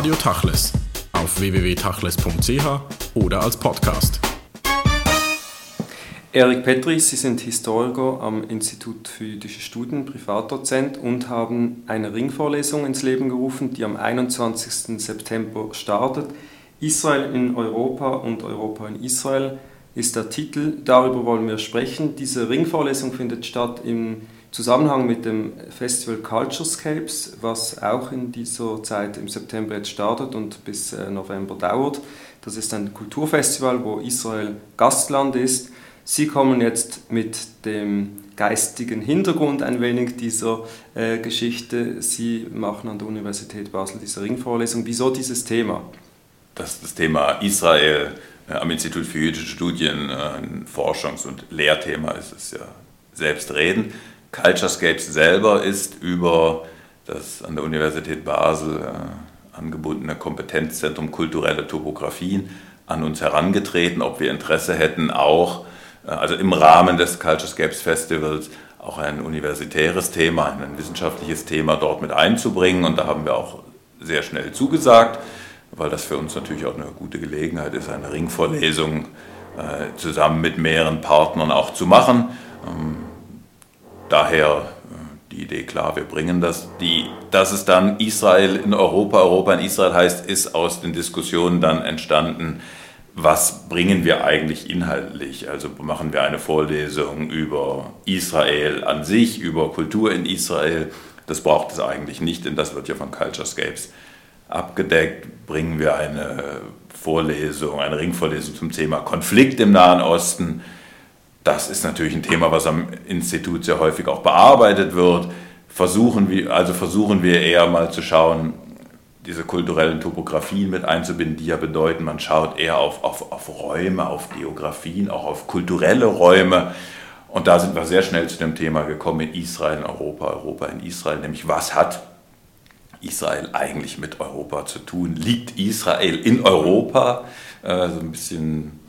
Radio Tachles auf www.tachles.ch oder als Podcast. Erik Petri, Sie sind Historiker am Institut für jüdische Studien, Privatdozent und haben eine Ringvorlesung ins Leben gerufen, die am 21. September startet. Israel in Europa und Europa in Israel ist der Titel. Darüber wollen wir sprechen. Diese Ringvorlesung findet statt im Zusammenhang mit dem Festival Culturescapes, was auch in dieser Zeit im September jetzt startet und bis äh, November dauert. Das ist ein Kulturfestival, wo Israel Gastland ist. Sie kommen jetzt mit dem geistigen Hintergrund ein wenig dieser äh, Geschichte. Sie machen an der Universität Basel diese Ringvorlesung. Wieso dieses Thema? Das, das Thema Israel äh, am Institut für jüdische Studien äh, ein Forschungs- und Lehrthema ist es ja selbstredend. Culturescapes selber ist über das an der Universität Basel äh, angebundene Kompetenzzentrum kulturelle Topographien an uns herangetreten, ob wir Interesse hätten, auch äh, also im Rahmen des Culturescapes Festivals auch ein universitäres Thema, ein wissenschaftliches Thema dort mit einzubringen. Und da haben wir auch sehr schnell zugesagt, weil das für uns natürlich auch eine gute Gelegenheit ist, eine Ringvorlesung äh, zusammen mit mehreren Partnern auch zu machen. Ähm, daher äh, die Idee klar, wir bringen das. Die, dass es dann Israel in Europa, Europa in Israel heißt, ist aus den Diskussionen dann entstanden, was bringen wir eigentlich inhaltlich? Also machen wir eine Vorlesung über Israel an sich, über Kultur in Israel. Das braucht es eigentlich nicht, denn das wird ja von Culturescapes abgedeckt. Bringen wir eine Vorlesung, eine Ringvorlesung zum Thema Konflikt im Nahen Osten das ist natürlich ein Thema, was am Institut sehr häufig auch bearbeitet wird. Versuchen wir, also versuchen wir eher mal zu schauen, diese kulturellen Topografien mit einzubinden, die ja bedeuten, man schaut eher auf, auf, auf Räume, auf Geografien, auch auf kulturelle Räume. Und da sind wir sehr schnell zu dem Thema gekommen in Israel, in Europa, Europa in Israel, nämlich was hat Israel eigentlich mit Europa zu tun? Liegt Israel in Europa? Äh, so ein bisschen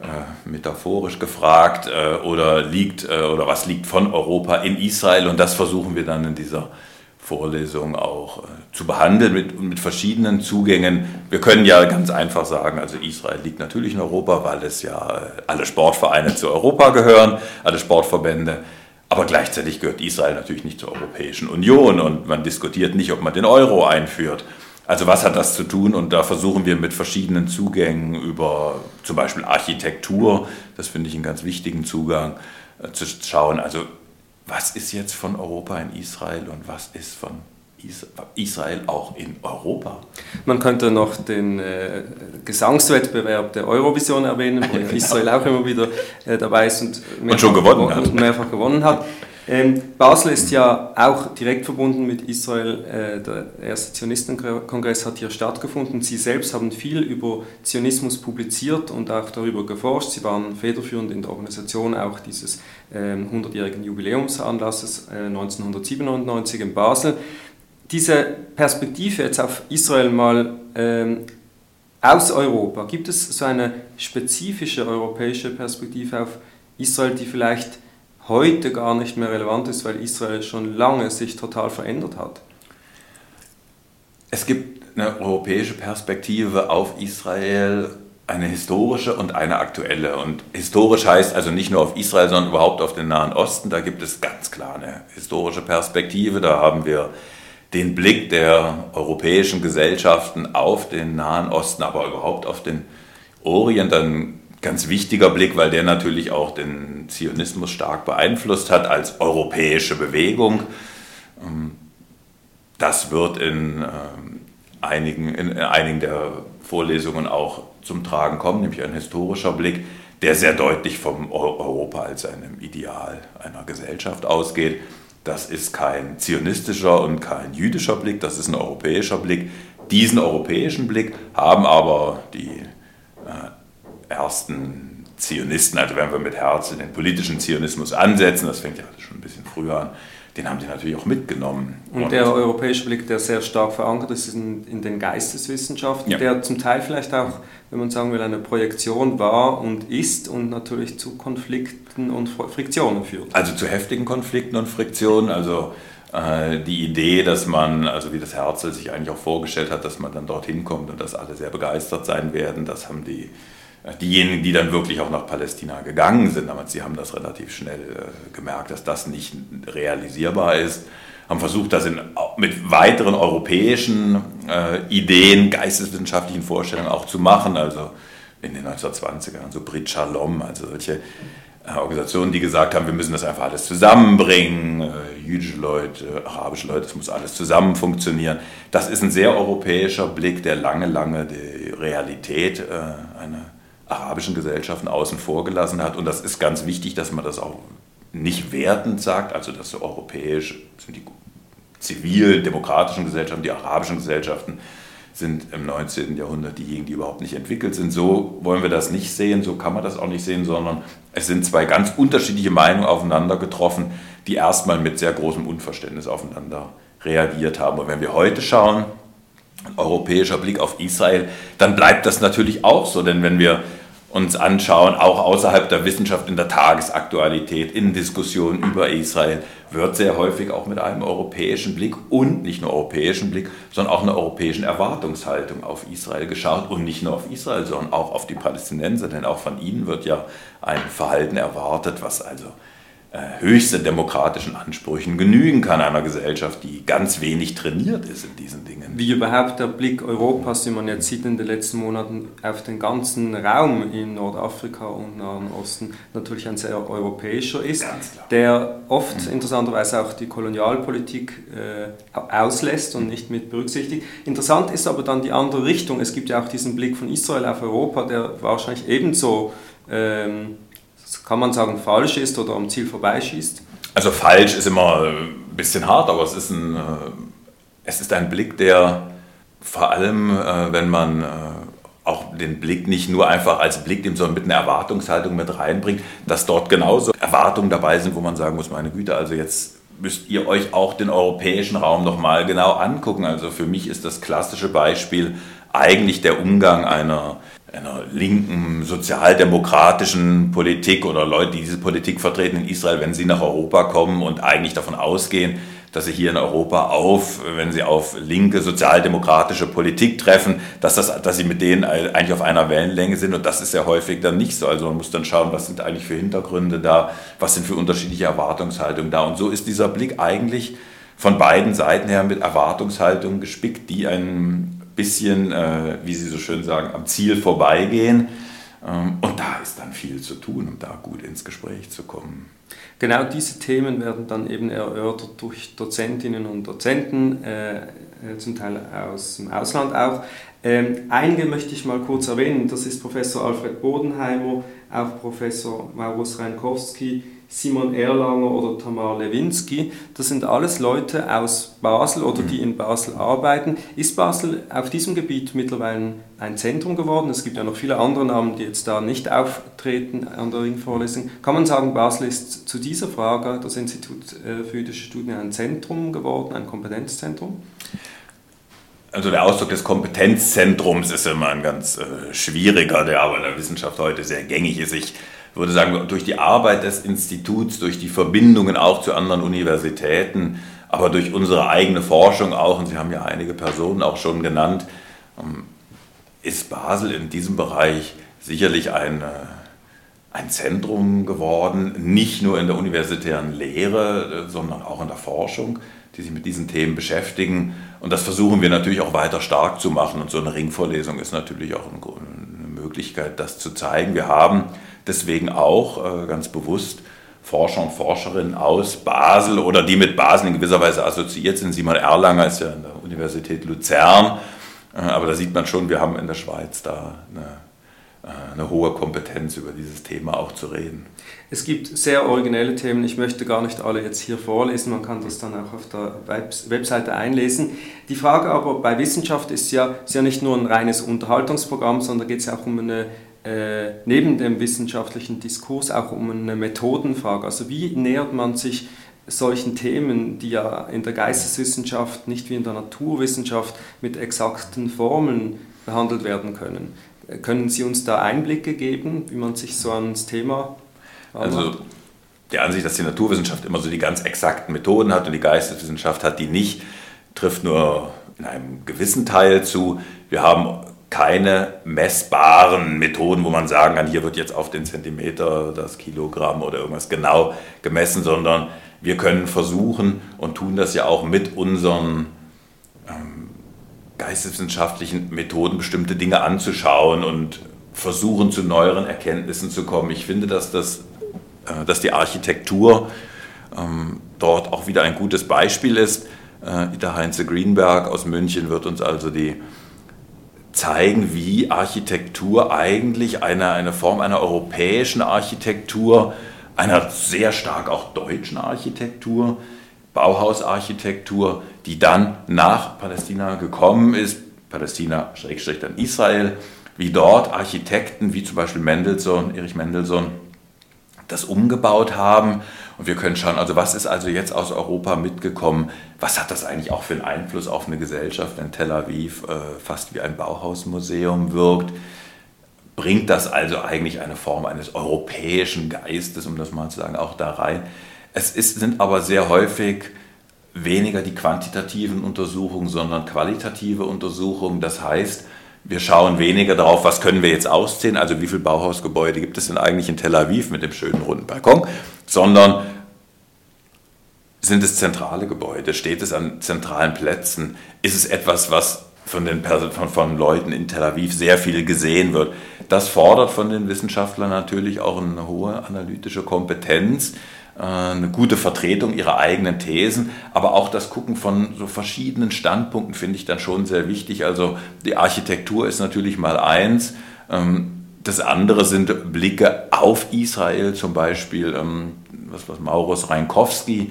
äh, metaphorisch gefragt, äh, oder liegt äh, oder was liegt von Europa in Israel und das versuchen wir dann in dieser Vorlesung auch äh, zu behandeln mit, mit verschiedenen Zugängen. Wir können ja ganz einfach sagen, also Israel liegt natürlich in Europa, weil es ja äh, alle Sportvereine zu Europa gehören, alle Sportverbände. Aber gleichzeitig gehört Israel natürlich nicht zur Europäischen Union und man diskutiert nicht, ob man den Euro einführt. Also was hat das zu tun? Und da versuchen wir mit verschiedenen Zugängen über zum Beispiel Architektur, das finde ich einen ganz wichtigen Zugang, äh, zu schauen, also was ist jetzt von Europa in Israel und was ist von Israel auch in Europa. Man könnte noch den äh, Gesangswettbewerb der Eurovision erwähnen, wo Israel auch immer wieder äh, dabei ist und, und schon gewonnen hat. mehrfach gewonnen hat. Ähm, Basel ist ja auch direkt verbunden mit Israel. Äh, der erste Zionistenkongress hat hier stattgefunden. Sie selbst haben viel über Zionismus publiziert und auch darüber geforscht. Sie waren federführend in der Organisation auch dieses äh, 100-jährigen Jubiläumsanlasses äh, 1997 in Basel. Diese Perspektive jetzt auf Israel mal ähm, aus Europa, gibt es so eine spezifische europäische Perspektive auf Israel, die vielleicht heute gar nicht mehr relevant ist, weil Israel schon lange sich total verändert hat? Es gibt eine europäische Perspektive auf Israel, eine historische und eine aktuelle. Und historisch heißt also nicht nur auf Israel, sondern überhaupt auf den Nahen Osten. Da gibt es ganz klar eine historische Perspektive. Da haben wir den Blick der europäischen Gesellschaften auf den Nahen Osten, aber überhaupt auf den Orient. Dann ganz wichtiger Blick, weil der natürlich auch den Zionismus stark beeinflusst hat als europäische Bewegung. Ähm, das wird in, ähm, einigen, in einigen der Vorlesungen auch zum Tragen kommen, nämlich ein historischer Blick, der sehr deutlich vom Europa als einem Ideal einer Gesellschaft ausgeht. Das ist kein zionistischer und kein jüdischer Blick, das ist ein europäischer Blick. Diesen europäischen Blick haben aber die äh, ersten Zionisten, also wenn wir mit Herzen den politischen Zionismus ansetzen, das fängt ja schon ein bisschen früher an, den haben sie natürlich auch mitgenommen. Und, und der europäische Blick, der sehr stark verankert ist in, in den Geisteswissenschaften, ja. der zum Teil vielleicht auch, wenn man sagen will, eine Projektion war und ist und natürlich zu Konflikten und Friktionen führt. Also zu heftigen Konflikten und Friktionen. Also Äh, die Idee, dass man, also wie das Herzl sich eigentlich auch vorgestellt hat, dass man dann dorthin kommt und dass alle sehr begeistert sein werden, das haben die, diejenigen, die dann wirklich auch nach Palästina gegangen sind, aber sie haben das relativ schnell äh, gemerkt, dass das nicht realisierbar ist, haben versucht, das in, mit weiteren europäischen äh, Ideen, geisteswissenschaftlichen Vorstellungen auch zu machen, also in den 1920ern, so Brit Shalom, also solche Organisationen, die gesagt haben, wir müssen das einfach alles zusammenbringen, äh, jüdische Leute, arabische Leute, es muss alles zusammen funktionieren. Das ist ein sehr europäischer Blick, der lange, lange die Realität äh, einer arabischen Gesellschaften außen vor gelassen hat. Und das ist ganz wichtig, dass man das auch nicht wertend sagt, also dass so europäisch sind die zivilen, demokratischen Gesellschaften, die arabischen Gesellschaften sind im 19. Jahrhundert diejenigen, die überhaupt nicht entwickelt sind. So wollen wir das nicht sehen, so kann man das auch nicht sehen, sondern es sind zwei ganz unterschiedliche Meinungen aufeinander getroffen, die erstmal mit sehr großem Unverständnis aufeinander reagiert haben. Und wenn wir heute schauen, europäischer Blick auf Israel, dann bleibt das natürlich auch so, denn wenn wir uns anschauen, auch außerhalb der Wissenschaft in der Tagesaktualität, in Diskussionen über Israel, wird sehr häufig auch mit einem europäischen Blick und nicht nur europäischen Blick, sondern auch einer europäischen Erwartungshaltung auf Israel geschaut. Und nicht nur auf Israel, sondern auch auf die Palästinenser, denn auch von ihnen wird ja ein Verhalten erwartet, was also äh, höchsten demokratischen Ansprüchen genügen kann einer Gesellschaft, die ganz wenig trainiert ist in diesen Dingen. Wie überhaupt der Blick Europas, den man jetzt sieht in den letzten Monaten auf den ganzen Raum in Nordafrika und Nahen Osten, natürlich ein sehr europäischer ist, der oft mhm. interessanterweise auch die Kolonialpolitik äh, auslässt und nicht mit berücksichtigt. Interessant ist aber dann die andere Richtung. Es gibt ja auch diesen Blick von Israel auf Europa, der wahrscheinlich ebenso ähm, kann man sagen, falsch ist oder am Ziel vorbeischießt? Also falsch ist immer ein bisschen hart, aber es ist ein, äh, es ist ein Blick, der vor allem, äh, wenn man äh, auch den Blick nicht nur einfach als Blick nimmt, sondern mit einer Erwartungshaltung mit reinbringt, dass dort genauso Erwartungen dabei sind, wo man sagen muss, meine Güte, also jetzt müsst ihr euch auch den europäischen Raum nochmal genau angucken. Also für mich ist das klassische Beispiel eigentlich der Umgang einer einer linken, sozialdemokratischen Politik oder Leute, die diese Politik vertreten in Israel, wenn sie nach Europa kommen und eigentlich davon ausgehen, dass sie hier in Europa auf, wenn sie auf linke, sozialdemokratische Politik treffen, dass, das, dass sie mit denen eigentlich auf einer Wellenlänge sind. Und das ist ja häufig dann nicht so. Also man muss dann schauen, was sind eigentlich für Hintergründe da, was sind für unterschiedliche Erwartungshaltungen da. Und so ist dieser Blick eigentlich von beiden Seiten her mit Erwartungshaltungen gespickt, die einen bisschen, äh, wie Sie so schön sagen, am Ziel vorbeigehen. Ähm, und da ist dann viel zu tun, um da gut ins Gespräch zu kommen. Genau diese Themen werden dann eben erörtert durch Dozentinnen und Dozenten, äh, äh, zum Teil aus dem Ausland auch. Ähm, einige möchte ich mal kurz erwähnen. Das ist Professor Alfred Bodenheimer, auch Professor Maurus Reinkowski, Simon Erlanger oder Tamar Lewinsky. Das sind alles Leute aus Basel oder die in Basel arbeiten. Ist Basel auf diesem Gebiet mittlerweile ein Zentrum geworden? Es gibt ja noch viele andere Namen, die jetzt da nicht auftreten an der Ringvorlesung. Kann man sagen, Basel ist zu dieser Frage, das Institut äh, für jüdische Studien, ein Zentrum geworden, ein Kompetenzzentrum? Also der Ausdruck des Kompetenzzentrums ist immer ein ganz äh, schwieriger, der aber in der Wissenschaft heute sehr gängig ist. Ich würde sagen, durch die Arbeit des Instituts, durch die Verbindungen auch zu anderen Universitäten, aber durch unsere eigene Forschung auch, und Sie haben ja einige Personen auch schon genannt, ähm, ist Basel in diesem Bereich sicherlich ein, ein Zentrum geworden, nicht nur in der universitären Lehre, äh, sondern auch in der Forschung, die sich mit diesen Themen beschäftigen. Und das versuchen wir natürlich auch weiter stark zu machen. Und so eine Ringvorlesung ist natürlich auch eine Möglichkeit, das zu zeigen. Wir haben deswegen auch äh, ganz bewusst Forscher und Forscherinnen aus Basel oder die mit Basel in gewisser Weise assoziiert sind. Simon Erlanger ist ja an der Universität Luzern, äh, aber da sieht man schon, wir haben in der Schweiz da eine, eine hohe Kompetenz über dieses Thema auch zu reden. Es gibt sehr originelle Themen, ich möchte gar nicht alle jetzt hier vorlesen, man kann das dann auch auf der Webseite einlesen. Die Frage aber bei Wissenschaft ist ja, ist ja nicht nur ein reines Unterhaltungsprogramm, sondern geht es auch um eine äh, neben dem wissenschaftlichen Diskurs auch um eine Methodenfrage. Also wie nähert man sich solchen Themen, die ja in der Geisteswissenschaft nicht wie in der Naturwissenschaft mit exakten Formeln behandelt werden können. Können Sie uns da Einblicke geben, wie man sich so ans Thema also der Ansicht, dass die Naturwissenschaft immer so die ganz exakten Methoden hat und die Geisteswissenschaft hat die nicht, trifft nur in einem gewissen Teil zu. Wir haben keine messbaren Methoden, wo man sagen kann, hier wird jetzt auf den Zentimeter das Kilogramm oder irgendwas genau gemessen, sondern wir können versuchen und tun das ja auch mit unseren ähm, geisteswissenschaftlichen Methoden bestimmte Dinge anzuschauen und versuchen zu neueren Erkenntnissen zu kommen. Ich finde, dass, das, äh, dass die Architektur ähm, dort auch wieder ein gutes Beispiel ist. Äh, der Heinze Greenberg aus München wird uns also die zeigen, wie Architektur eigentlich eine, eine Form einer europäischen Architektur, einer sehr stark auch deutschen Architektur, Bauhausarchitektur, die dann nach Palästina gekommen ist, Palästina schrägstrich dann Israel, wie dort Architekten wie zum Beispiel Mendelssohn, Erich Mendelssohn, das umgebaut haben. Und wir können schauen, also was ist also jetzt aus Europa mitgekommen? Was hat das eigentlich auch für einen Einfluss auf eine Gesellschaft, wenn Tel Aviv äh, fast wie ein Bauhausmuseum wirkt? Bringt das also eigentlich eine Form eines europäischen Geistes, um das mal zu sagen, auch da rein? Es ist, sind aber sehr häufig weniger die quantitativen Untersuchungen, sondern qualitative Untersuchungen. Das heißt, wir schauen weniger darauf, was können wir jetzt ausziehen, also wie viele Bauhausgebäude gibt es denn eigentlich in Tel Aviv mit dem schönen runden Balkon, sondern sind es zentrale Gebäude, steht es an zentralen Plätzen, ist es etwas, was von den von, von Leuten in Tel Aviv sehr viel gesehen wird. Das fordert von den Wissenschaftlern natürlich auch eine hohe analytische Kompetenz, eine gute Vertretung ihrer eigenen Thesen, aber auch das Gucken von so verschiedenen Standpunkten finde ich dann schon sehr wichtig. Also die Architektur ist natürlich mal eins. Ähm, das andere sind Blicke auf Israel, zum Beispiel, ähm, was, was Maurus Reinkowski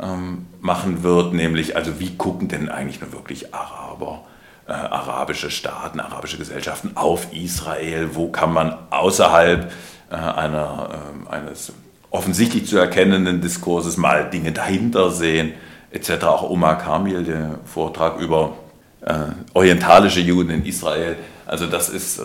ähm, machen wird, nämlich, also wie gucken denn eigentlich nur wirklich Araber? Äh, arabische Staaten, arabische Gesellschaften auf Israel, wo kann man außerhalb äh, einer, äh, eines offensichtlich zu erkennenden Diskurses mal Dinge dahinter sehen, etc. Auch Omar Kamil, der Vortrag über äh, orientalische Juden in Israel. Also das ist äh,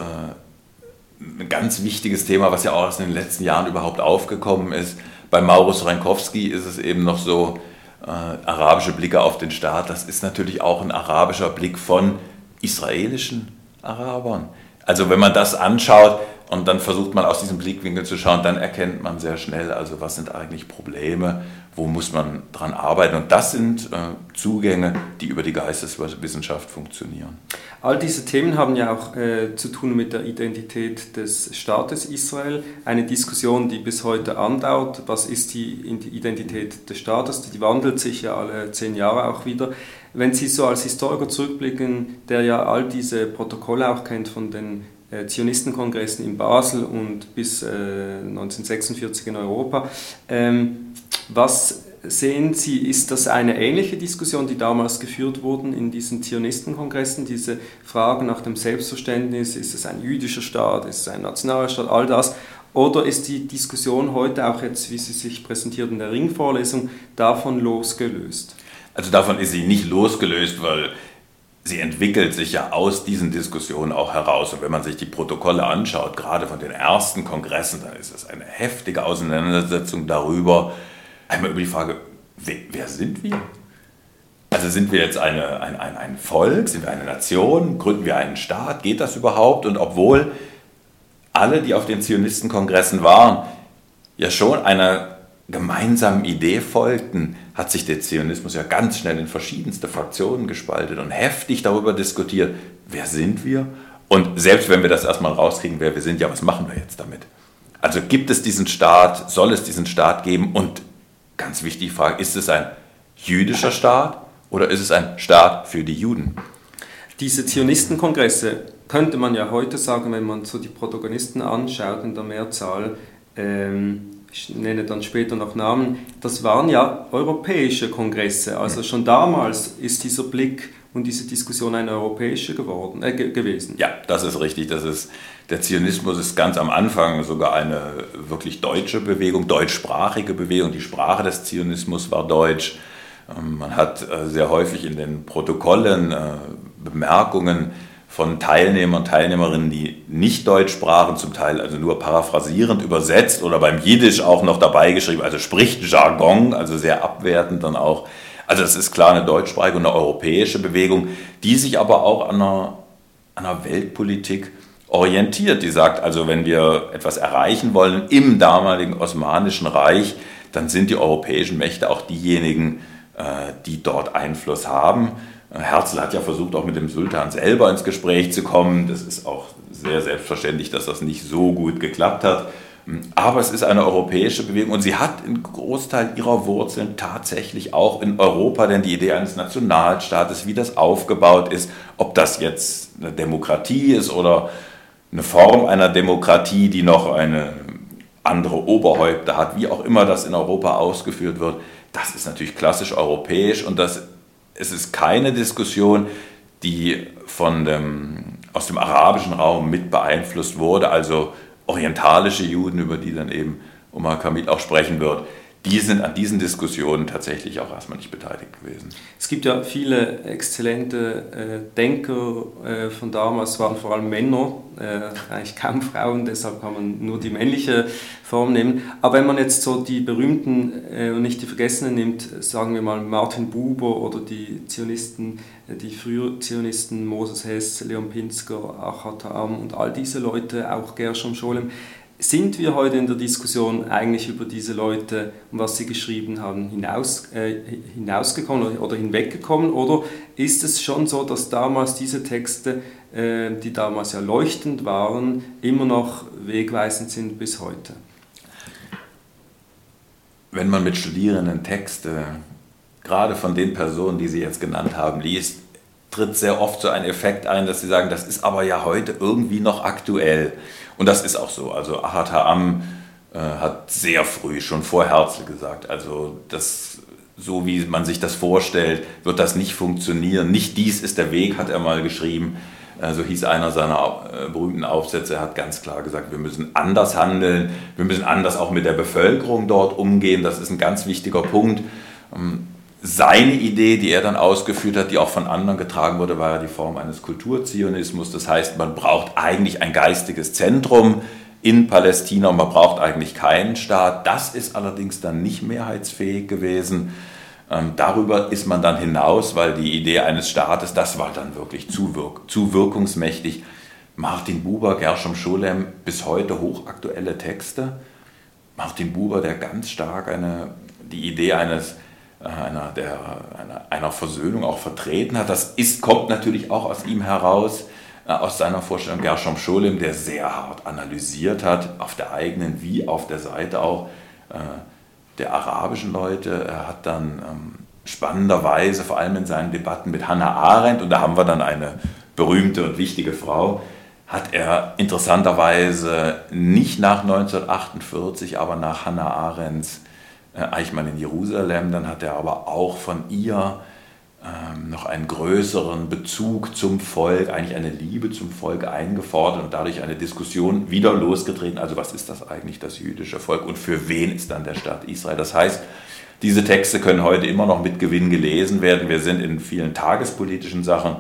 ein ganz wichtiges Thema, was ja auch erst in den letzten Jahren überhaupt aufgekommen ist. Bei Maurus Reinkowski ist es eben noch so, äh, arabische Blicke auf den Staat, das ist natürlich auch ein arabischer Blick von israelischen Arabern. Also wenn man das anschaut, und dann versucht man aus diesem Blickwinkel zu schauen, dann erkennt man sehr schnell, also was sind eigentlich Probleme, wo muss man dran arbeiten. Und das sind äh, Zugänge, die über die Geisteswissenschaft funktionieren. All diese Themen haben ja auch äh, zu tun mit der Identität des Staates Israel. Eine Diskussion, die bis heute andauert. Was ist die Identität des Staates? Die wandelt sich ja alle zehn Jahre auch wieder. Wenn Sie so als Historiker zurückblicken, der ja all diese Protokolle auch kennt von den Zionistenkongressen in Basel und bis äh, 1946 in Europa. Ähm, was sehen Sie, ist das eine ähnliche Diskussion, die damals geführt wurden in diesen Zionistenkongressen, diese Fragen nach dem Selbstverständnis, ist es ein jüdischer Staat, ist es ein nationaler Staat, all das, oder ist die Diskussion heute auch jetzt, wie sie sich präsentiert in der Ringvorlesung, davon losgelöst? Also davon ist sie nicht losgelöst, weil sie entwickelt sich ja aus diesen Diskussionen auch heraus. Und wenn man sich die Protokolle anschaut, gerade von den ersten Kongressen, dann ist es eine heftige Auseinandersetzung darüber, einmal über die Frage, wer, wer sind wir? Also sind wir jetzt eine, ein, ein, ein Volk, sind wir eine Nation, gründen wir einen Staat, geht das überhaupt? Und obwohl alle, die auf den Zionistenkongressen waren, ja schon einer gemeinsamen Idee folgten, hat sich der Zionismus ja ganz schnell in verschiedenste Fraktionen gespaltet und heftig darüber diskutiert, wer sind wir? Und selbst wenn wir das erstmal rauskriegen, wer wir sind, ja, was machen wir jetzt damit? Also gibt es diesen Staat, soll es diesen Staat geben? Und ganz wichtige Frage, ist es ein jüdischer Staat oder ist es ein Staat für die Juden? Diese Zionistenkongresse könnte man ja heute sagen, wenn man so die Protagonisten anschaut in der Mehrzahl, ähm, ich nenne dann später noch Namen, das waren ja europäische Kongresse. Also schon damals ist dieser Blick und diese Diskussion eine europäische geworden, äh, gewesen. Ja, das ist richtig. Das ist, der Zionismus ist ganz am Anfang sogar eine wirklich deutsche Bewegung, deutschsprachige Bewegung. Die Sprache des Zionismus war deutsch. Ähm, man hat äh, sehr häufig in den Protokollen äh, Bemerkungen von Teilnehmern und Teilnehmerinnen, die nicht Deutsch sprachen, zum Teil also nur paraphrasierend übersetzt oder beim Jiddisch auch noch dabei geschrieben, also spricht Jargon, also sehr abwertend dann auch. Also es ist klar eine deutschsprachige und eine europäische Bewegung, die sich aber auch an einer, an einer Weltpolitik orientiert. Die sagt also, wenn wir etwas erreichen wollen im damaligen Osmanischen Reich, dann sind die europäischen Mächte auch diejenigen, äh, die dort Einfluss haben. Herzl hat ja versucht, auch mit dem Sultan selber ins Gespräch zu kommen. Das ist auch sehr selbstverständlich, dass das nicht so gut geklappt hat. Aber es ist eine europäische Bewegung und sie hat einen Großteil ihrer Wurzeln tatsächlich auch in Europa, denn die Idee eines Nationalstaates, wie das aufgebaut ist, ob das jetzt eine Demokratie ist oder eine Form einer Demokratie, die noch eine andere Oberhäupter hat, wie auch immer das in Europa ausgeführt wird, das ist natürlich klassisch europäisch und das es ist keine Diskussion, die von dem, aus dem arabischen Raum mit beeinflusst wurde, also orientalische Juden, über die dann eben Omar Kamil auch sprechen wird die sind an diesen Diskussionen tatsächlich auch erstmal nicht beteiligt gewesen. Es gibt ja viele exzellente äh, Denker äh, von damals, es waren vor allem Männer, äh, eigentlich kaum Frauen, deshalb kann man nur die männliche Form nehmen. Aber wenn man jetzt so die berühmten äh, und nicht die vergessenen nimmt, sagen wir mal Martin Buber oder die Zionisten, äh, die früher Zionisten, Moses Hess, Leon Pinsker, Achat Am und all diese Leute, auch Gershom Scholem, sind wir heute in der Diskussion eigentlich über diese Leute und was sie geschrieben haben hinaus, äh, hinausgekommen oder hinweggekommen? Oder ist es schon so, dass damals diese Texte, äh, die damals ja leuchtend waren, immer noch wegweisend sind bis heute? Wenn man mit Studierenden Texte, gerade von den Personen, die Sie jetzt genannt haben, liest, tritt sehr oft so ein Effekt ein, dass sie sagen, das ist aber ja heute irgendwie noch aktuell. Und das ist auch so. Also Ahat Ha'am äh, hat sehr früh, schon vor Herzl gesagt, also das, so wie man sich das vorstellt, wird das nicht funktionieren. Nicht dies ist der Weg, hat er mal geschrieben. So also hieß einer seiner äh, berühmten Aufsätze, er hat ganz klar gesagt, wir müssen anders handeln, wir müssen anders auch mit der Bevölkerung dort umgehen. Das ist ein ganz wichtiger Punkt. Seine Idee, die er dann ausgeführt hat, die auch von anderen getragen wurde, war ja die Form eines Kulturzionismus. Das heißt, man braucht eigentlich ein geistiges Zentrum in Palästina und man braucht eigentlich keinen Staat. Das ist allerdings dann nicht mehrheitsfähig gewesen. Ähm, darüber ist man dann hinaus, weil die Idee eines Staates, das war dann wirklich zu, wirk zu wirkungsmächtig. Martin Buber, Gershom Scholem, bis heute hochaktuelle Texte. Martin Buber, der ganz stark eine, die Idee eines einer, der, einer, einer Versöhnung auch vertreten hat. Das ist, kommt natürlich auch aus ihm heraus, äh, aus seiner Vorstellung Gershom Scholem, der sehr hart analysiert hat, auf der eigenen wie auf der Seite auch äh, der arabischen Leute. Er hat dann ähm, spannenderweise, vor allem in seinen Debatten mit Hannah Arendt, und da haben wir dann eine berühmte und wichtige Frau, hat er interessanterweise nicht nach 1948, aber nach Hannah Arendts äh, Eichmann in Jerusalem, dann hat er aber auch von ihr ähm, noch einen größeren Bezug zum Volk, eigentlich eine Liebe zum Volk eingefordert und dadurch eine Diskussion wieder losgetreten. Also was ist das eigentlich, das jüdische Volk und für wen ist dann der Staat Israel? Das heißt, diese Texte können heute immer noch mit Gewinn gelesen werden. Wir sind in vielen tagespolitischen Sachen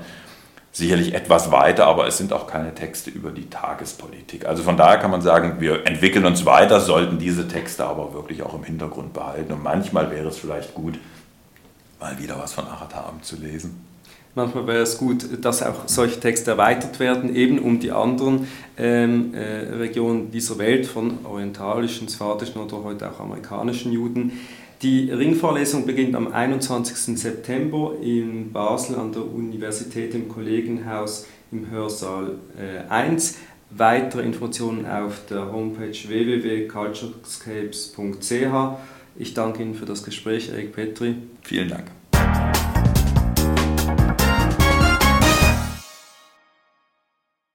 sicherlich etwas weiter, aber es sind auch keine Texte über die Tagespolitik. Also von daher kann man sagen, wir entwickeln uns weiter, sollten diese Texte aber wirklich auch im Hintergrund behalten. Und manchmal wäre es vielleicht gut, mal wieder was von Aratam zu lesen. Manchmal wäre es gut, dass auch solche Texte erweitert werden, eben um die anderen ähm, äh, Regionen dieser Welt, von orientalischen, sphadischen oder heute auch amerikanischen Juden, die Ringvorlesung beginnt am 21. September in Basel an der Universität im Kollegenhaus im Hörsaal äh, 1. Weitere Informationen auf der Homepage www.culturescapes.ch. Ich danke Ihnen für das Gespräch, Erik Petri. Vielen Dank.